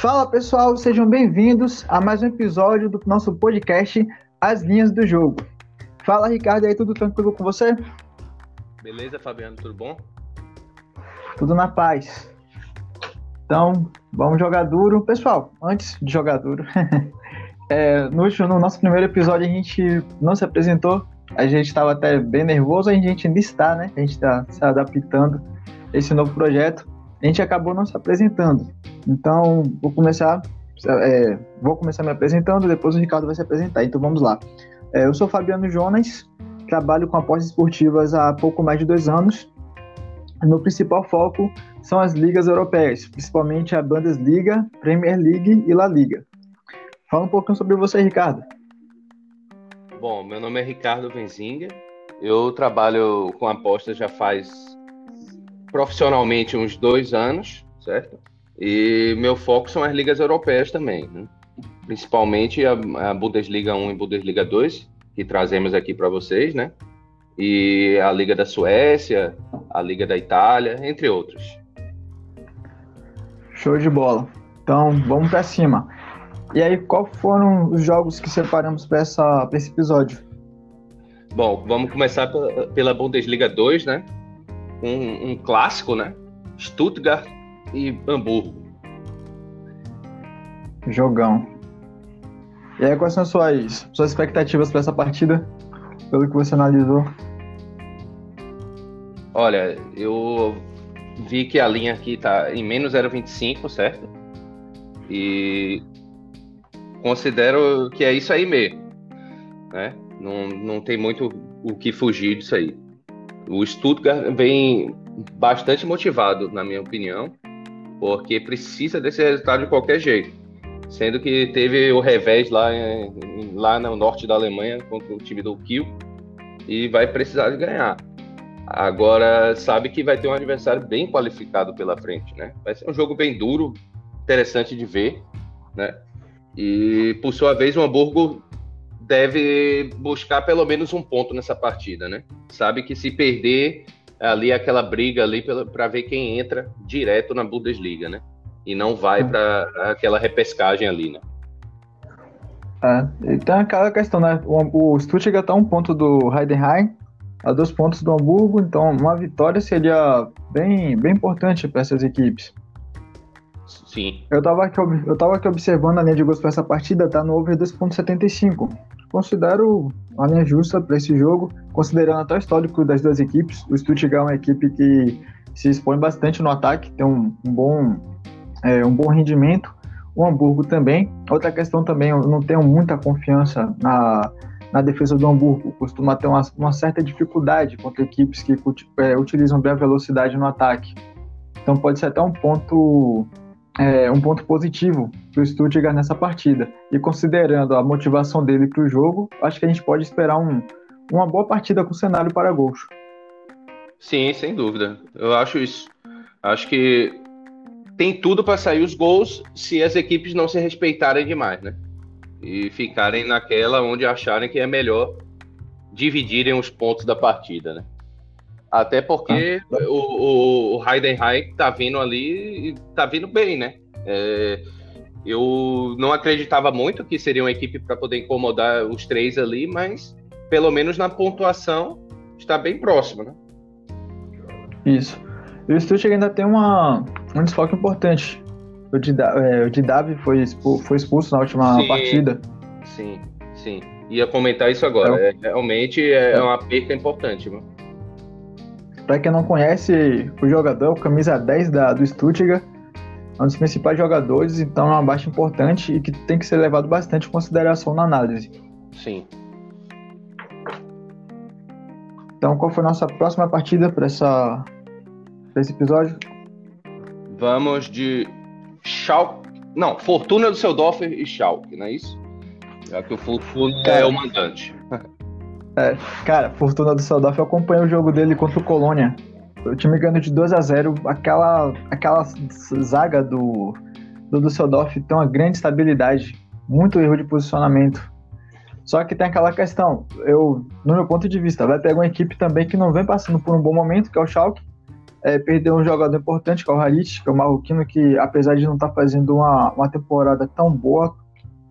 Fala pessoal, sejam bem-vindos a mais um episódio do nosso podcast As Linhas do Jogo. Fala Ricardo, aí tudo tranquilo com você? Beleza, Fabiano, tudo bom? Tudo na paz. Então, vamos jogar duro. Pessoal, antes de jogar duro, é, no, no, nosso primeiro episódio a gente não se apresentou, a gente estava até bem nervoso, a gente ainda está, né? A gente está se adaptando a esse novo projeto. A gente acabou não se apresentando. Então, vou começar, é, vou começar me apresentando, depois o Ricardo vai se apresentar. Então, vamos lá. É, eu sou Fabiano Jonas, trabalho com apostas esportivas há pouco mais de dois anos. Meu principal foco são as ligas europeias, principalmente a Bundesliga, Premier League e La Liga. Fala um pouquinho sobre você, Ricardo. Bom, meu nome é Ricardo Venzinger. Eu trabalho com apostas já faz profissionalmente uns dois anos, certo? E meu foco são as ligas europeias também, né? principalmente a, a Bundesliga 1 e Bundesliga 2, que trazemos aqui para vocês, né? E a Liga da Suécia, a Liga da Itália, entre outros. Show de bola. Então, vamos para cima. E aí, qual foram os jogos que separamos para esse episódio? Bom, vamos começar pela, pela Bundesliga 2, né? Um, um clássico, né? Stuttgart e Hamburgo. Jogão. E aí, quais são suas, suas expectativas para essa partida? Pelo que você analisou? Olha, eu vi que a linha aqui tá em menos 0,25, certo? E considero que é isso aí mesmo, né? Não, não tem muito o que fugir disso aí. O Stuttgart vem bastante motivado, na minha opinião, porque precisa desse resultado de qualquer jeito. Sendo que teve o revés lá, lá no norte da Alemanha contra o time do Kiel e vai precisar de ganhar. Agora sabe que vai ter um adversário bem qualificado pela frente, né? Vai ser um jogo bem duro, interessante de ver, né? E por sua vez o Hamburgo deve buscar pelo menos um ponto nessa partida, né? Sabe que se perder ali aquela briga ali para ver quem entra direto na Bundesliga, né? E não vai para aquela repescagem ali, né? É, e tem aquela questão, né? O, o Stuttgart tá um ponto do Heidenheim, a dois pontos do Hamburgo, então uma vitória seria bem, bem importante para essas equipes. Sim. Eu estava aqui, eu tava aqui observando a linha de gols para essa partida, tá no over 2.75 considero uma linha justa para esse jogo, considerando até o histórico das duas equipes. O Stuttgart é uma equipe que se expõe bastante no ataque, tem um, um bom, é, um bom rendimento. O Hamburgo também. Outra questão também, eu não tenho muita confiança na, na defesa do Hamburgo. Costuma ter uma, uma certa dificuldade contra equipes que é, utilizam bem a velocidade no ataque. Então pode ser até um ponto é, um ponto positivo para o Stuttgart nessa partida. E considerando a motivação dele para o jogo, acho que a gente pode esperar um, uma boa partida com cenário para gols. Sim, sem dúvida. Eu acho isso. Acho que tem tudo para sair os gols se as equipes não se respeitarem demais, né? E ficarem naquela onde acharem que é melhor dividirem os pontos da partida, né? Até porque ah. o, o, Heidenheim tá vindo ali e tá vindo bem, né? É, eu não acreditava muito que seria uma equipe para poder incomodar os três ali, mas pelo menos na pontuação está bem próximo, né? Isso. E o Stuttgart ainda tem uma, um desfoque importante. O Didavi é, foi, expulso, foi expulso na última sim, partida. Sim, sim. Ia comentar isso agora. É, é realmente é, é uma perca importante, mano. Para quem não conhece o jogador, o camisa 10 da, do Stuttgart, é um dos principais jogadores, então é uma baixa importante e que tem que ser levado bastante em consideração na análise. Sim. Então, qual foi a nossa próxima partida para essa pra esse episódio? Vamos de Schalke. Não, Fortuna do Seudorfer e Schalke, não é isso? Já que o Fortuna é o mandante. É, cara, Fortuna do Seldorf, eu acompanhei o jogo dele contra o Colônia. O time ganhou de 2 a 0 Aquela, aquela zaga do, do Düsseldorf tem uma grande estabilidade, muito erro de posicionamento. Só que tem aquela questão, eu, no meu ponto de vista, vai pegar uma equipe também que não vem passando por um bom momento, que é o Schalke, é, perdeu um jogador importante, que é o Harit, que é o marroquino, que apesar de não estar tá fazendo uma, uma temporada tão boa,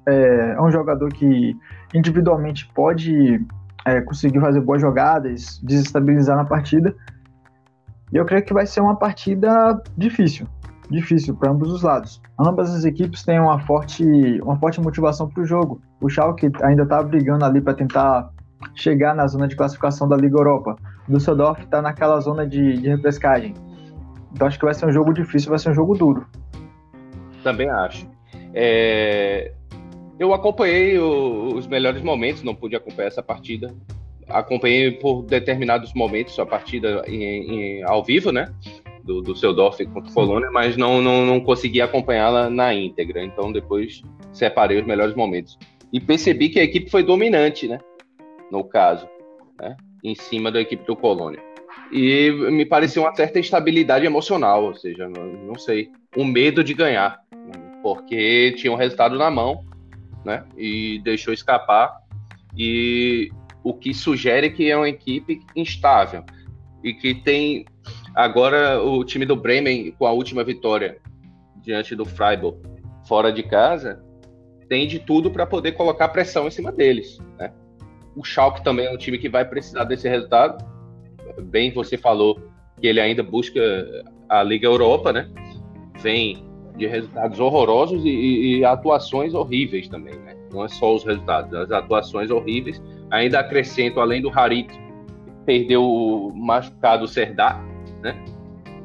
é, é um jogador que individualmente pode é, conseguir fazer boas jogadas, desestabilizar na partida. E eu creio que vai ser uma partida difícil, difícil para ambos os lados. Ambas as equipes têm uma forte, uma forte motivação para o jogo. O Schalke ainda está brigando ali para tentar chegar na zona de classificação da Liga Europa. O Düsseldorf está naquela zona de, de repescagem. Então acho que vai ser um jogo difícil, vai ser um jogo duro. Também acho. É... Eu acompanhei o, os melhores momentos, não pude acompanhar essa partida. Acompanhei por determinados momentos a partida em, em, ao vivo, né? Do, do Seudorf contra o Colônia, mas não, não, não consegui acompanhá-la na íntegra. Então depois separei os melhores momentos. E percebi que a equipe foi dominante, né? No caso, né? Em cima da equipe do Colônia. E me pareceu uma certa instabilidade emocional, ou seja, não, não sei, um medo de ganhar, porque tinha um resultado na mão né? E deixou escapar. E o que sugere que é uma equipe instável e que tem agora o time do Bremen com a última vitória diante do Freiburg fora de casa tem de tudo para poder colocar pressão em cima deles, né? O Schalke também é um time que vai precisar desse resultado. Bem, você falou que ele ainda busca a Liga Europa, né? Vem de resultados horrorosos e, e, e, atuações horríveis também, né? Não é só os resultados, as atuações horríveis. Ainda acrescento, além do Harit, perdeu o machucado Serdar, né?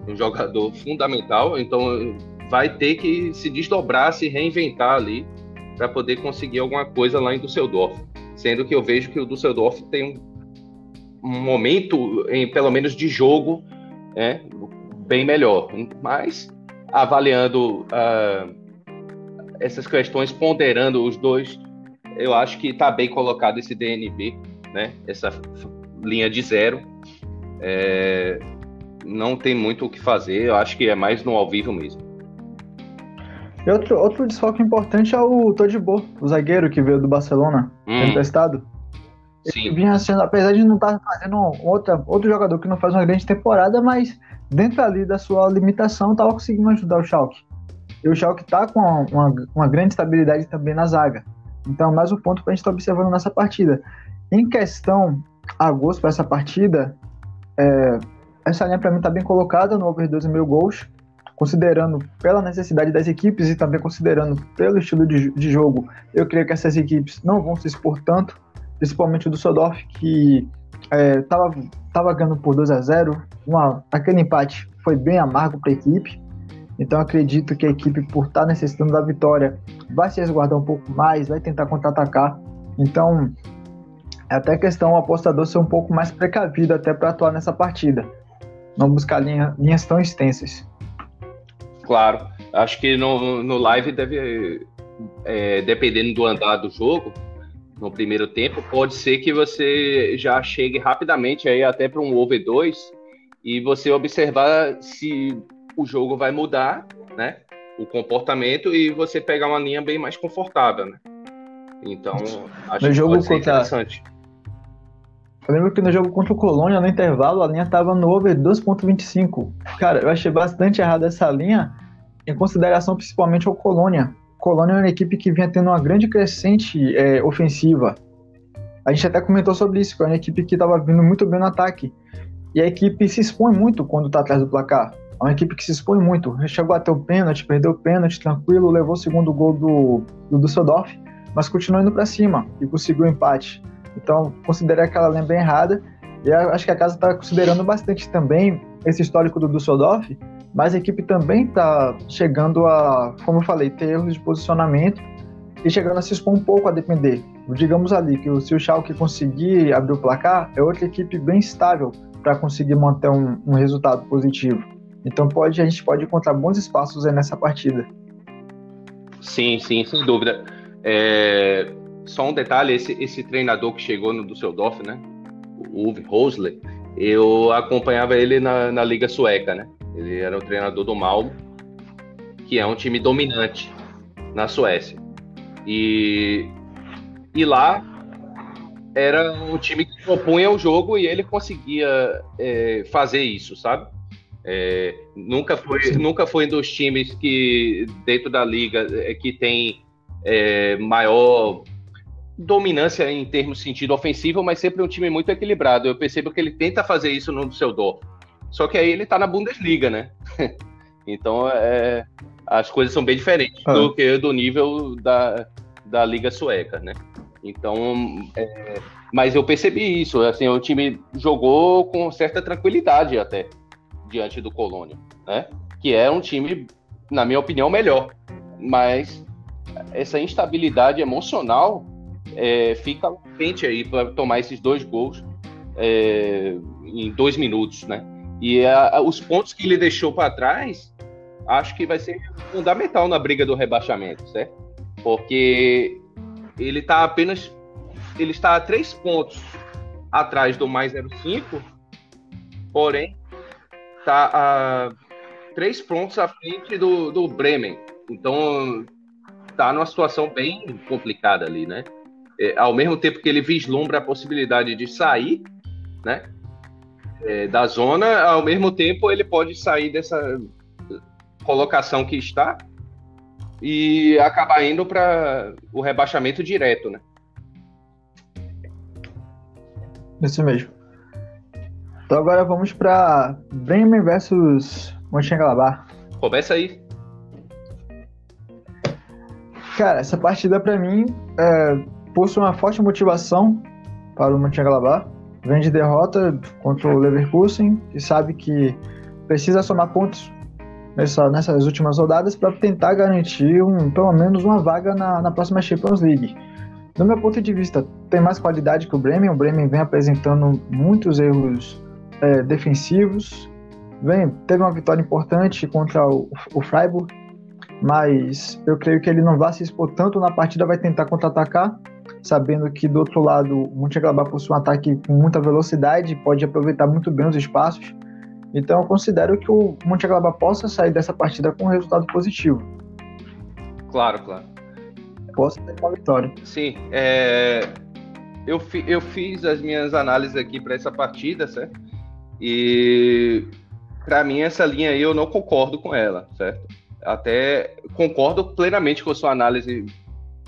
Um jogador fundamental, então vai ter que se desdobrar, se reinventar ali para poder conseguir alguma coisa lá em Düsseldorf. Sendo que eu vejo que o Düsseldorf tem um, um momento, em, pelo menos de jogo, é, bem melhor. Mas avaliando uh, essas questões, ponderando os dois, eu acho que está bem colocado esse DNB, né? Essa linha de zero. É, não tem muito o que fazer, eu acho que é mais no ao vivo mesmo. E outro, outro desfoque importante é o Todibo, o zagueiro que veio do Barcelona, hum. Sim. vinha sendo, apesar de não estar tá fazendo outra, outro jogador que não faz uma grande temporada, mas dentro ali da sua limitação, estava conseguindo ajudar o Schalke. E o Schalke está com uma, uma, grande estabilidade também na zaga. Então, mais um ponto para a gente estar tá observando nessa partida. Em questão a gosto para essa partida, é, essa linha para mim está bem colocada no over 12 gols, considerando pela necessidade das equipes e também considerando pelo estilo de, de jogo, eu creio que essas equipes não vão se expor tanto, principalmente o do Sodorf, que estava é, tava ganhando por 2 a 0 uma, aquele empate foi bem amargo para a equipe. Então acredito que a equipe, por estar tá necessitando da vitória, vai se resguardar um pouco mais, vai tentar contra-atacar. Então é até questão o apostador ser um pouco mais precavido até para atuar nessa partida. Não buscar linha, linhas tão extensas. Claro, acho que no, no live deve, é, dependendo do andar do jogo, no primeiro tempo, pode ser que você já chegue rapidamente aí até para um over 2 e você observar se o jogo vai mudar, né? O comportamento e você pegar uma linha bem mais confortável, né? Então, acho no que jogo pode ser contra... interessante. Eu lembro que no jogo contra o Colônia, no intervalo, a linha estava no over 2.25. Cara, eu achei bastante errada essa linha, em consideração principalmente ao Colônia. Colônia é uma equipe que vinha tendo uma grande crescente é, ofensiva. A gente até comentou sobre isso, que é uma equipe que estava vindo muito bem no ataque. E a equipe se expõe muito quando está atrás do placar. É uma equipe que se expõe muito. Chegou até o pênalti, perdeu o pênalti tranquilo, levou o segundo gol do, do Düsseldorf, mas continuou indo para cima e conseguiu o empate. Então, considerei aquela bem errada. E acho que a casa está considerando bastante também esse histórico do Düsseldorf, mas a equipe também está chegando a, como eu falei, ter erros de posicionamento e chegando a se expor um pouco a depender. Digamos ali que se o Schalke conseguir abrir o placar, é outra equipe bem estável para conseguir manter um, um, resultado positivo. Então pode, a gente pode encontrar bons espaços nessa partida. Sim, sim, sem dúvida. É, só um detalhe, esse, esse treinador que chegou no Düsseldorf, né, o Uwe Rosler, eu acompanhava ele na, na Liga Sueca, né? Ele era o treinador do Malmo, que é um time dominante na Suécia. E, e lá era um time que propunha o jogo e ele conseguia é, fazer isso, sabe? É, nunca, foi, nunca foi um dos times que, dentro da liga, é, que tem é, maior dominância em termos de sentido ofensivo, mas sempre um time muito equilibrado. Eu percebo que ele tenta fazer isso no seu dor. Só que aí ele tá na Bundesliga, né? então é, as coisas são bem diferentes ah. do que do nível da, da Liga Sueca, né? Então, é, mas eu percebi isso, assim, o time jogou com certa tranquilidade até diante do Colônia, né? Que é um time, na minha opinião, melhor. Mas essa instabilidade emocional é, fica quente aí para tomar esses dois gols é, em dois minutos, né? E a, os pontos que ele deixou para trás, acho que vai ser fundamental na briga do rebaixamento, certo? Porque ele está apenas ele está a três pontos atrás do mais 05, porém está a três pontos à frente do, do Bremen. Então está numa situação bem complicada ali, né? É, ao mesmo tempo que ele vislumbra a possibilidade de sair, né? É, da zona, ao mesmo tempo ele pode sair dessa colocação que está e acabar indo para o rebaixamento direto, né? Isso mesmo. Então agora vamos para Bremen versus Mönchengladbach. Começa aí. Cara, essa partida para mim é, possui uma forte motivação para o Mönchengladbach. Vem de derrota contra o Leverkusen e sabe que precisa somar pontos nessa, nessas últimas rodadas para tentar garantir um, pelo menos uma vaga na, na próxima Champions League. Do meu ponto de vista, tem mais qualidade que o Bremen. O Bremen vem apresentando muitos erros é, defensivos. Vem, teve uma vitória importante contra o, o Freiburg, mas eu creio que ele não vai se expor tanto na partida, vai tentar contra-atacar, sabendo que do outro lado o Mönchengladbach possui um ataque com muita velocidade, pode aproveitar muito bem os espaços. Então eu considero que o Mönchengladbach possa sair dessa partida com um resultado positivo. Claro, claro possa ter uma vitória. Sim, é... eu, fi, eu fiz as minhas análises aqui para essa partida, certo? E para mim essa linha aí eu não concordo com ela, certo? Até concordo plenamente com a sua análise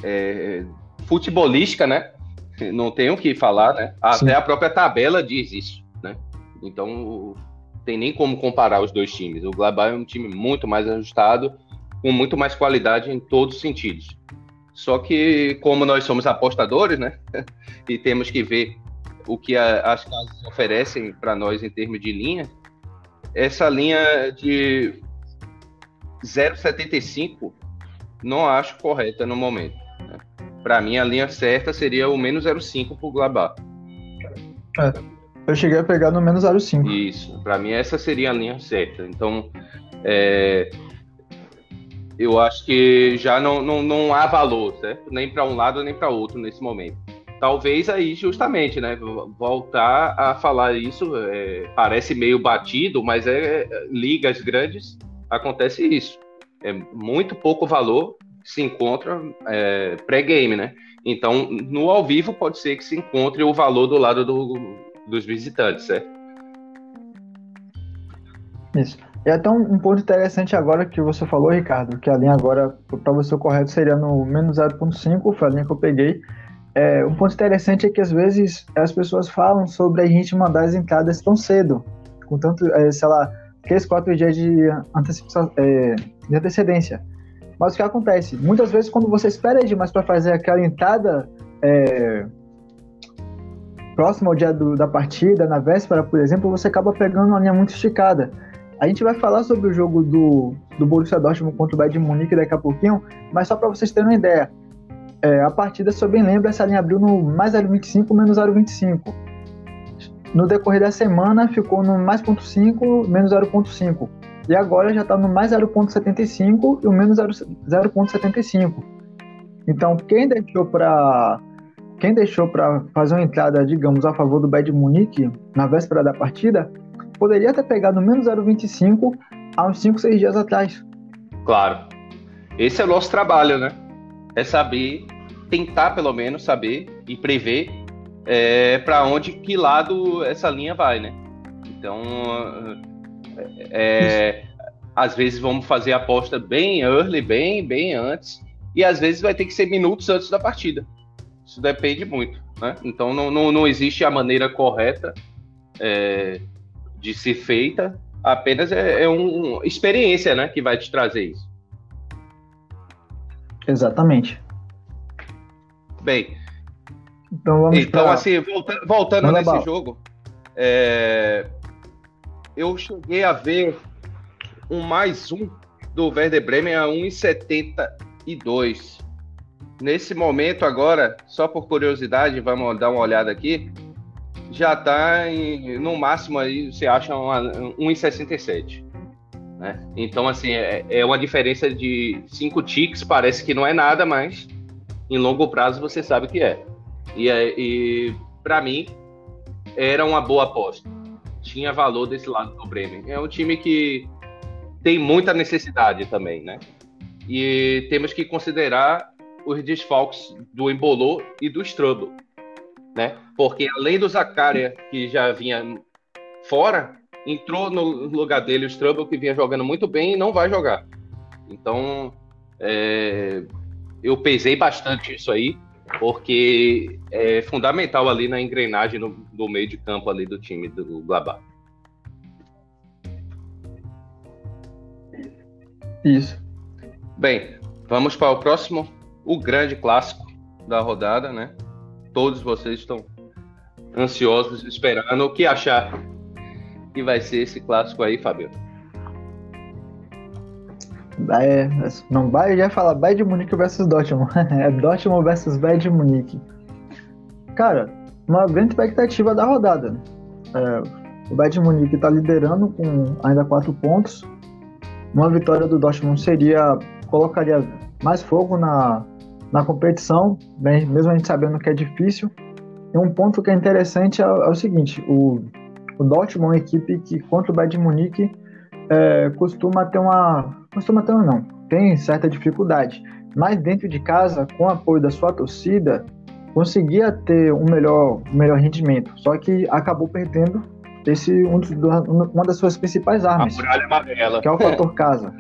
é, futebolística, né? Não tenho o que falar, né? Até Sim. a própria tabela diz isso, né? Então tem nem como comparar os dois times. O Gladbach é um time muito mais ajustado, com muito mais qualidade em todos os sentidos. Só que, como nós somos apostadores, né? e temos que ver o que a, as casas oferecem para nós em termos de linha, essa linha de 0,75 não acho correta no momento. Para mim, a linha certa seria o menos 0,5 para o Glabá. É, eu cheguei a pegar no menos 0,5. Isso, para mim essa seria a linha certa. Então, é, eu acho que já não, não, não há valor, certo? Nem para um lado nem para outro nesse momento. Talvez aí, justamente, né? Voltar a falar isso é, parece meio batido, mas é, é ligas grandes acontece isso. É muito pouco valor se encontra é, pré-game, né? Então, no ao vivo pode ser que se encontre o valor do lado do, dos visitantes, certo? Isso. E até um, um, ponto interessante agora que você falou, Ricardo, que a linha agora, para você o correto, seria no menos 0.5, foi a linha que eu peguei. É, um ponto interessante é que às vezes as pessoas falam sobre a gente mandar as entradas tão cedo, com tanto, é, sei lá, 3, 4 dias de, é, de antecedência. Mas o que acontece? Muitas vezes, quando você espera demais para fazer aquela entrada é, próxima ao dia do, da partida, na véspera, por exemplo, você acaba pegando uma linha muito esticada. A gente vai falar sobre o jogo do, do Borussia Dortmund contra o Bayern de Munique daqui a pouquinho, mas só para vocês terem uma ideia, é, a partida, se eu bem lembro, essa linha abriu no mais 0,25 menos 0,25. No decorrer da semana ficou no mais 0,5 menos 0,5. E agora já está no mais 0,75 e o menos 0,75. Então, quem deixou para quem deixou para fazer uma entrada, digamos, a favor do de Munique na véspera da partida, poderia ter pegado menos 0,25 há uns 5, 6 dias atrás. Claro. Esse é o nosso trabalho, né? É saber, tentar pelo menos saber e prever é, para onde, que lado essa linha vai, né? Então, É, às vezes vamos fazer a aposta bem early, bem, bem antes, e às vezes vai ter que ser minutos antes da partida. Isso depende muito. Né? Então não, não, não existe a maneira correta é, de ser feita, apenas é, é uma experiência né, que vai te trazer isso. Exatamente. Bem, então, vamos então pra... assim, volta, voltando nesse jogo, é, eu cheguei a ver um mais um do Werder Bremen a 1,72. Nesse momento agora, só por curiosidade, vamos dar uma olhada aqui, já está no máximo aí, você acha 1,67. Né? Então, assim, é, é uma diferença de 5 ticks, parece que não é nada, mas em longo prazo você sabe que é. E, e para mim, era uma boa aposta. Tinha valor desse lado do Bremen. É um time que tem muita necessidade também, né? E temos que considerar os desfalques do Embolô e do Strubble, né? Porque além do Zacaria, que já vinha fora, entrou no lugar dele o Strubble, que vinha jogando muito bem e não vai jogar. Então, é, eu pesei bastante isso aí, porque é fundamental ali na engrenagem do meio de campo ali do time do Glabá. Isso. Bem, vamos para o próximo, o grande clássico da rodada, né? Todos vocês estão ansiosos, esperando o que achar que vai ser esse clássico aí, Fabio. É, não vai já falar de Munique versus Dortmund. é Dortmund versus de Munique. Cara, uma grande expectativa da rodada. É, o Bayern de Munique está liderando com ainda quatro pontos uma vitória do Dortmund seria colocaria mais fogo na, na competição, mesmo a gente sabendo que é difícil. E um ponto que é interessante é, é o seguinte: o, o Dortmund é uma equipe que contra o de Munique é, costuma ter uma costuma ter não tem certa dificuldade, mas dentro de casa, com o apoio da sua torcida, conseguia ter um melhor, um melhor rendimento. Só que acabou perdendo esse um dos, uma das suas principais armas. Que é o fator casa.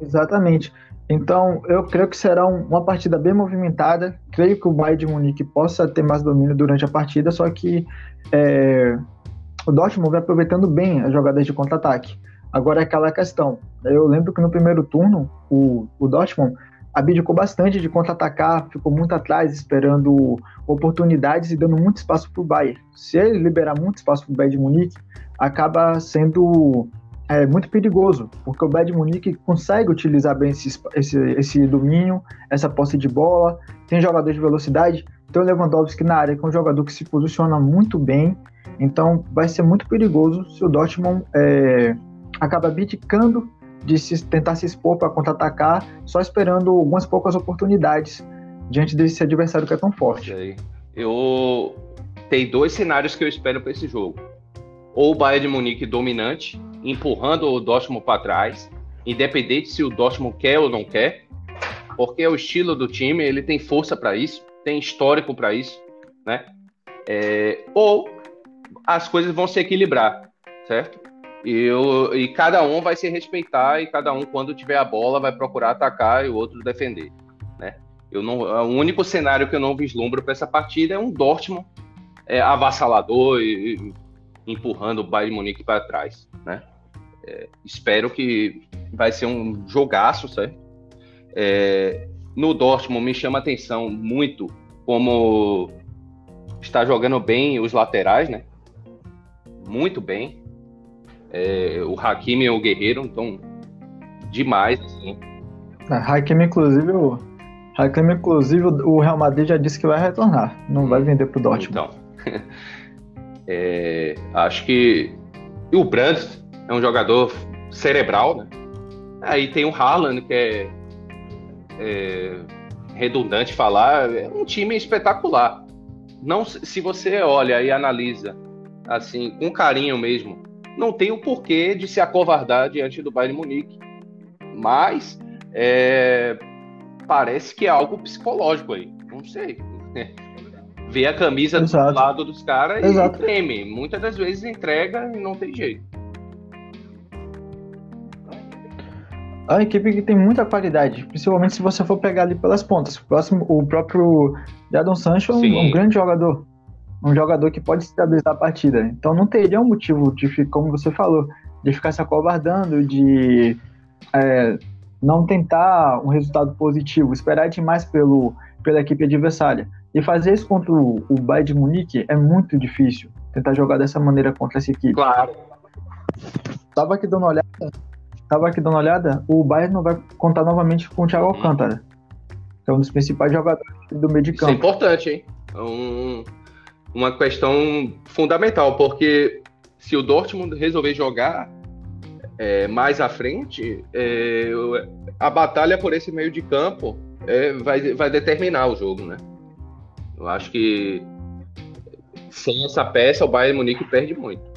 Exatamente. Então, eu creio que será um, uma partida bem movimentada. Creio que o Bayern de Munique possa ter mais domínio durante a partida, só que é, o Dortmund vai aproveitando bem as jogadas de contra-ataque. Agora é aquela questão. Eu lembro que no primeiro turno, o, o Dortmund abdicou bastante de contra-atacar, ficou muito atrás, esperando oportunidades e dando muito espaço para o Bayern. Se ele liberar muito espaço para o Bayern de Munique, acaba sendo é, muito perigoso, porque o Bayern de Munique consegue utilizar bem esse, esse, esse domínio, essa posse de bola, tem jogador de velocidade, tem o Lewandowski na área, que é um jogador que se posiciona muito bem, então vai ser muito perigoso se o Dortmund é, acaba abdicando de se, tentar se expor para contra-atacar, só esperando algumas poucas oportunidades diante desse adversário que é tão forte. Eu tem dois cenários que eu espero para esse jogo. Ou o Bayern de Munique dominante, empurrando o Dortmund para trás, independente se o Dortmund quer ou não quer, porque é o estilo do time, ele tem força para isso, tem histórico para isso, né? É, ou as coisas vão se equilibrar, certo? Eu, e cada um vai se respeitar e cada um, quando tiver a bola, vai procurar atacar e o outro defender. Né? Eu não, o único cenário que eu não vislumbro para essa partida é um Dortmund é, avassalador e, e, empurrando o Bayern Munique para trás. Né? É, espero que vai ser um jogaço, certo? É, no Dortmund me chama atenção muito como está jogando bem os laterais, né? Muito bem. É, o Hakimi é o guerreiro, então demais, assim. É, Hakimi, inclusive, o Hakimi, inclusive, o Real Madrid já disse que vai retornar, não hum, vai vender pro Dortmund. Então, é, acho que e o Brandt é um jogador cerebral, né? Aí tem o Haaland, que é, é redundante falar, é um time espetacular. Não, se você olha e analisa assim com carinho mesmo não tem o porquê de se acovardar diante do Bayern Munique. Mas é, parece que é algo psicológico aí. Não sei. Vê a camisa Exato. do lado dos caras e treme. Muitas das vezes entrega e não tem jeito. É a equipe que tem muita qualidade, principalmente se você for pegar ali pelas pontas. O, próximo, o próprio Jadon Sancho é um, um grande jogador. Um jogador que pode estabilizar a partida. Então não teria um motivo de, como você falou, de ficar se acovardando, de é, não tentar um resultado positivo, esperar demais pelo, pela equipe adversária. E fazer isso contra o, o Bayern de Munique é muito difícil. Tentar jogar dessa maneira contra essa equipe. Claro. Tava aqui dando uma olhada. Tava aqui dando uma olhada. O Bayern não vai contar novamente com o Thiago Alcântara. Que é um dos principais jogadores do meio de campo. Isso é importante, hein? É um, uma questão fundamental, porque se o Dortmund resolver jogar é, mais à frente, é, a batalha por esse meio de campo é, vai, vai determinar o jogo, né? Eu acho que sem essa peça o Bayern Munique perde muito.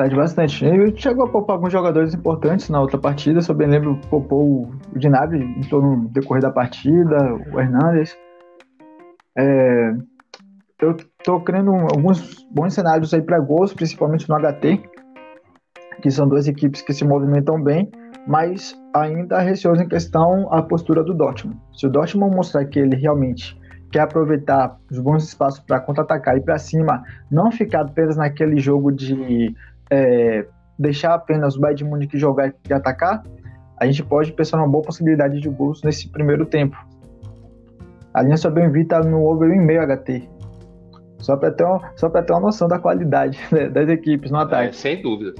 Perde bastante. Ele chegou a poupar alguns jogadores importantes na outra partida, se eu bem lembro, poupou o Gnabry em torno no decorrer da partida, o Hernandes. É, eu tô crendo alguns bons cenários aí para gols, principalmente no HT, que são duas equipes que se movimentam bem, mas ainda receoso em questão a postura do Dortmund. Se o Dortmund mostrar que ele realmente quer aproveitar os bons espaços para contra-atacar e para cima, não ficar apenas naquele jogo de é, deixar apenas o Bayern de Munique jogar e atacar, a gente pode pensar numa boa possibilidade de gols nesse primeiro tempo. A linha só bem vita no over 1,5 HT. Só para ter, só ter uma noção da qualidade né, das equipes no é, ataque. É, sem dúvida.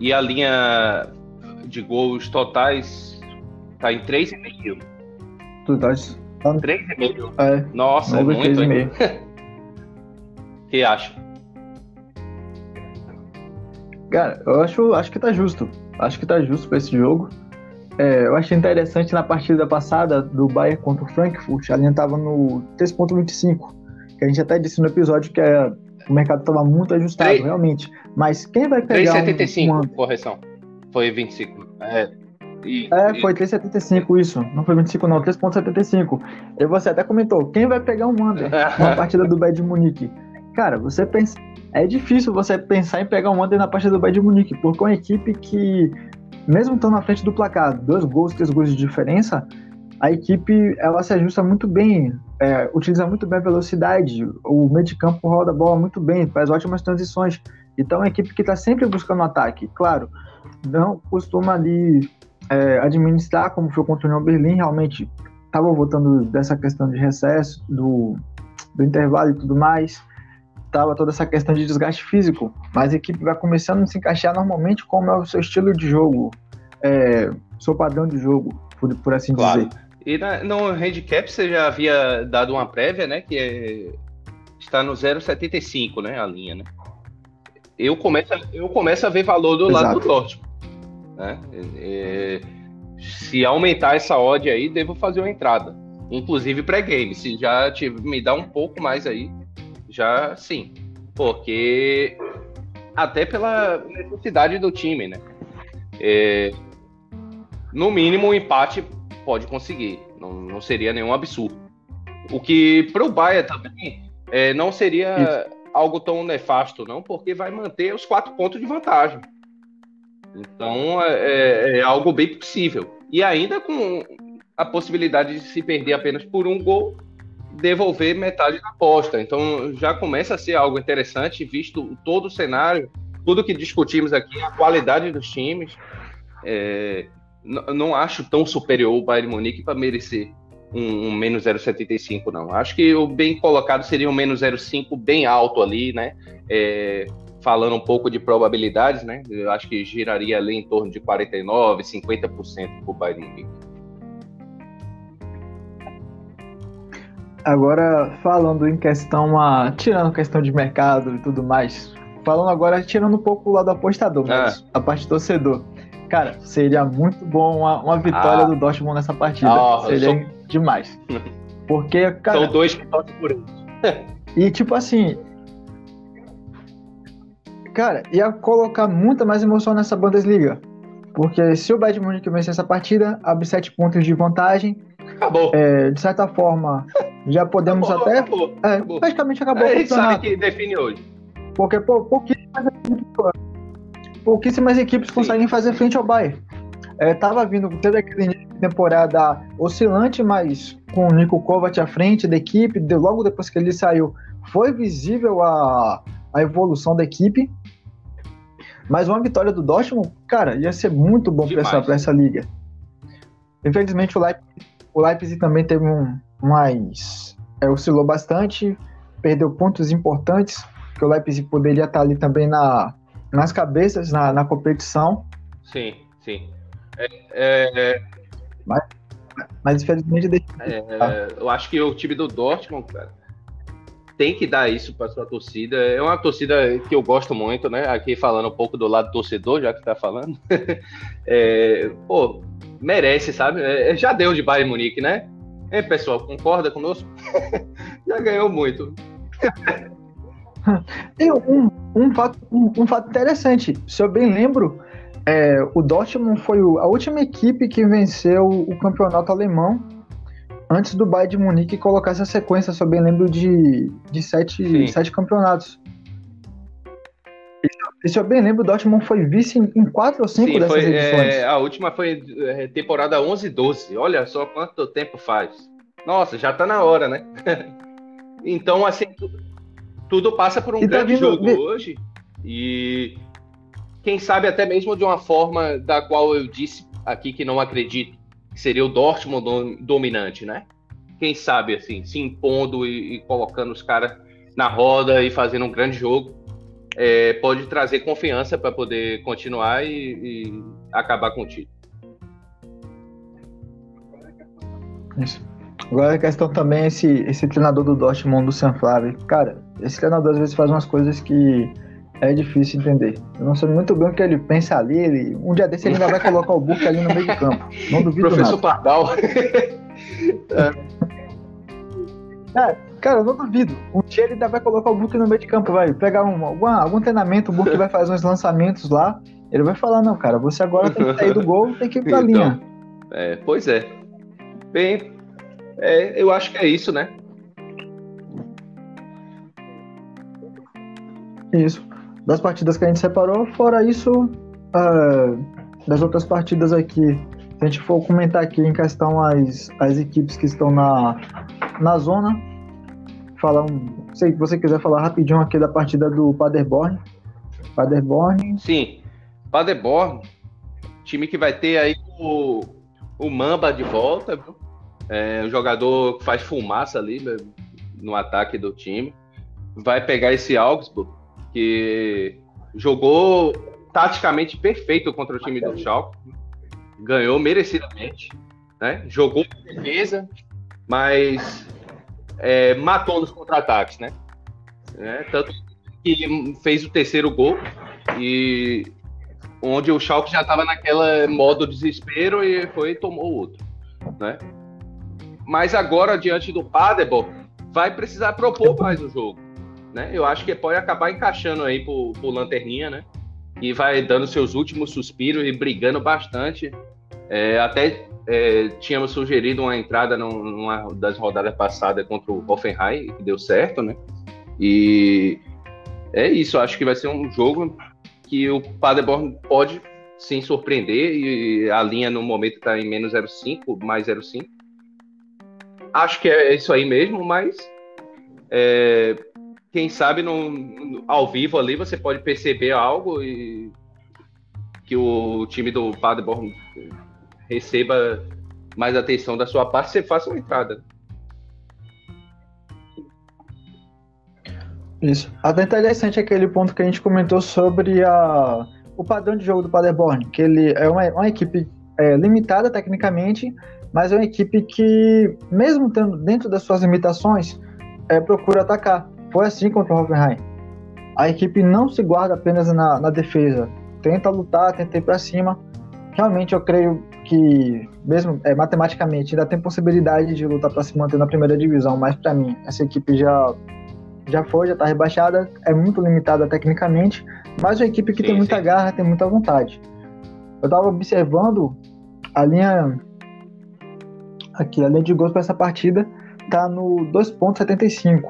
E a linha de gols totais tá em 3,5. Totais. Tá... 3,5. É. Nossa, é muito, hein? O que acha? Cara, eu acho, acho que tá justo. Acho que tá justo para esse jogo. É, eu achei interessante na partida passada do Bayern contra o Frankfurt, a linha tava no 3.25 que a gente até disse no episódio que é, o mercado estava muito ajustado, 3, realmente. Mas quem vai pegar 3,75, um, correção. Foi 25. É, e, é foi 3,75 isso. Não foi 25 não, 3,75. E você até comentou, quem vai pegar um under na partida do Bayern de Munique? Cara, você pensa... É difícil você pensar em pegar um under na partida do Bayern de Munique, porque é uma equipe que, mesmo estando na frente do placar, dois gols, três gols de diferença, a equipe ela se ajusta muito bem, é, utiliza muito bem a velocidade, o meio de campo roda a bola muito bem, faz ótimas transições. Então é uma equipe que está sempre buscando ataque. Claro, não costuma ali é, administrar como foi contra o União Berlim, realmente estava voltando dessa questão de recesso, do, do intervalo e tudo mais. Tava toda essa questão de desgaste físico, mas a equipe vai começando a se encaixar normalmente como é o seu estilo de jogo, é, seu padrão de jogo, por, por assim claro. dizer. E na, no handicap você já havia dado uma prévia, né? Que é, está no 0,75, né? A linha, né? Eu começo, eu começo a ver valor do Exato. lado do Dortmund. Né? É, se aumentar essa odd aí, devo fazer uma entrada. Inclusive pré-game. Se já te, me dá um pouco mais aí, já sim. Porque até pela necessidade do time, né? É, no mínimo, um empate pode conseguir. Não, não seria nenhum absurdo. O que para o Bahia também é, não seria Isso. algo tão nefasto, não, porque vai manter os quatro pontos de vantagem. Então é, é, é algo bem possível. E ainda com a possibilidade de se perder apenas por um gol, devolver metade da aposta. Então já começa a ser algo interessante, visto todo o cenário, tudo que discutimos aqui, a qualidade dos times. É, não acho tão superior o Bayern Munique para merecer um, um menos 0,75, não. Acho que o bem colocado seria um menos 0,5 bem alto ali, né? É, falando um pouco de probabilidades, né? Eu acho que giraria ali em torno de 49%, 50% para o Bayern Munique. Agora, falando em questão, a, tirando questão de mercado e tudo mais, falando agora, tirando um pouco o lado apostador, mas ah. a parte torcedor. Cara, seria muito bom uma, uma vitória ah. do Dortmund nessa partida. Ah, seria sou... demais. Porque, cara. São dois que torcem por eles. e tipo assim. Cara, ia colocar muita mais emoção nessa Bundesliga. Porque se o Bayern Munique vencer essa partida, abre sete pontos de vantagem. Acabou. É, de certa forma, já podemos acabou, até. Acabou, é, acabou. Praticamente acabou. A gente sabe que define hoje. Porque, pô, mais é pouquíssimas equipes conseguem fazer frente ao Bayern. É, tava vindo, teve aquele temporada oscilante, mas com o Nico Kovac à frente da equipe, de, logo depois que ele saiu, foi visível a, a evolução da equipe. Mas uma vitória do Dortmund, cara, ia ser muito bom para essa, essa liga. Infelizmente o Leipzig, o Leipzig também teve um mais é, oscilou bastante, perdeu pontos importantes, que o Leipzig poderia estar ali também na, nas cabeças na, na competição. Sim, sim. É, é, é... Mas, mas infelizmente deixa... é, eu acho que o time do Dortmund, cara, tem que dar isso para sua torcida. É uma torcida que eu gosto muito, né? Aqui falando um pouco do lado torcedor, já que tá falando. é, pô, merece, sabe? É, já deu de Bayern Munique, né? É, pessoal, concorda conosco? já ganhou muito. Tem um, um, fato, um, um, fato interessante. Se eu bem lembro, é, o Dortmund foi a última equipe que venceu o campeonato alemão antes do Bayern de Munique colocar essa sequência. Se eu bem lembro de, de sete, sete campeonatos. E se eu bem lembro, o Dortmund foi vice em, quatro ou cinco dessas foi, edições. É, a última foi é, temporada 11 e 12. Olha só quanto tempo faz. Nossa, já tá na hora, né? então, assim, tudo passa por um e tá grande tá vindo, jogo hoje. E quem sabe até mesmo de uma forma da qual eu disse aqui que não acredito, que seria o Dortmund dominante, né? Quem sabe, assim, se impondo e, e colocando os caras na roda e fazendo um grande jogo, é, pode trazer confiança para poder continuar e, e acabar com o título. Isso. Agora a questão também é esse, esse treinador do Dortmund, do Sanflave. Cara, esse treinador às vezes faz umas coisas que é difícil entender. Eu não sei muito bem o que ele pensa ali. Ele, um dia desse ele ainda vai colocar o Burke ali no meio de campo. Não duvido Professor nada. Pardal. é. Cara, eu não duvido. Um dia ele ainda vai colocar o Burke no meio de campo. Vai pegar um, algum, algum treinamento, o Burke vai fazer uns lançamentos lá. Ele vai falar, não, cara, você agora tem que sair do gol, tem que ir pra então, linha. É, pois é. Bem, é, eu acho que é isso, né? Isso. Das partidas que a gente separou, fora isso, uh, das outras partidas aqui, se a gente for comentar aqui em questão as, as equipes que estão na, na zona, falar um, se você quiser falar rapidinho aqui da partida do Paderborn. Paderborn. Sim, Paderborn, time que vai ter aí o, o Mamba de volta, viu? É, um jogador que faz fumaça ali né, no ataque do time. Vai pegar esse Augsburg, que jogou taticamente perfeito contra o time do Schalke. Ganhou merecidamente. Né? Jogou defesa, mas é, matou nos contra-ataques. Né? É, tanto que fez o terceiro gol e onde o Schalke já estava naquela modo desespero e foi e tomou outro, né? Mas agora, diante do Paderborn, vai precisar propor mais o jogo. Né? Eu acho que pode acabar encaixando aí pro, pro Lanterninha, né? E vai dando seus últimos suspiros e brigando bastante. É, até é, tínhamos sugerido uma entrada numa das rodadas passadas contra o Hoffenheim, que deu certo, né? E é isso, acho que vai ser um jogo que o Paderborn pode sim surpreender e a linha no momento está em menos 0,5, mais 0,5 acho que é isso aí mesmo, mas é, quem sabe no, no, ao vivo ali você pode perceber algo e que o time do Paderborn receba mais atenção da sua parte, você faça uma entrada. Isso. Até interessante aquele ponto que a gente comentou sobre a, o padrão de jogo do Paderborn, que ele é uma, uma equipe é, limitada tecnicamente, mas é uma equipe que, mesmo tendo dentro das suas limitações, é, procura atacar. Foi assim contra o Hoffenheim. A equipe não se guarda apenas na, na defesa, tenta lutar, tenta ir para cima. Realmente eu creio que, mesmo é, matematicamente, ainda tem possibilidade de lutar para se manter na primeira divisão, mas para mim, essa equipe já, já foi, já está rebaixada, é muito limitada tecnicamente, mas é uma equipe que sim, tem muita sim. garra, tem muita vontade. Eu estava observando a linha aqui, a linha de gols para essa partida tá no 2.75.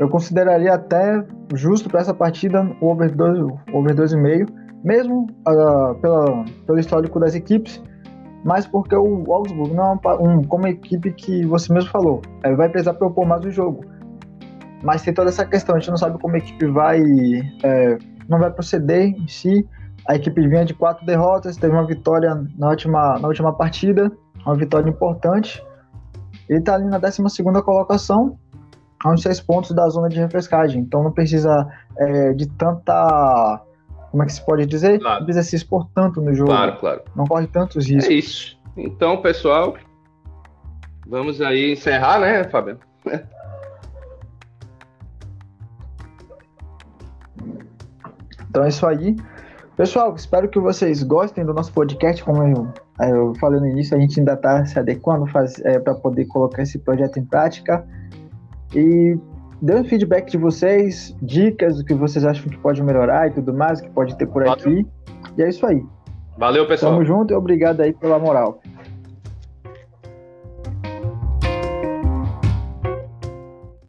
eu consideraria até justo para essa partida o over 2,5, over 2,5 mesmo uh, pela, pelo histórico das equipes, mas porque o Augsburg não é um, como equipe que você mesmo falou, é, vai precisar propor mais o jogo. Mas tem toda essa questão, a gente não sabe como a equipe vai, é, não vai proceder em si. A equipe vinha de quatro derrotas, teve uma vitória na última, na última partida, uma vitória importante. Ele está ali na 12 colocação, a uns seis pontos da zona de refrescagem. Então não precisa é, de tanta como é que se pode dizer? Claro. Precisa se expor tanto no jogo. Claro, claro. Não corre tantos riscos. É isso. Então, pessoal, vamos aí encerrar, né, Fábio? Então é isso aí. Pessoal, espero que vocês gostem do nosso podcast. Como eu, eu falei no início, a gente ainda está se adequando é, para poder colocar esse projeto em prática. E um feedback de vocês, dicas do que vocês acham que pode melhorar e tudo mais, que pode ter por Valeu. aqui. E é isso aí. Valeu, pessoal. Tamo junto e obrigado aí pela moral.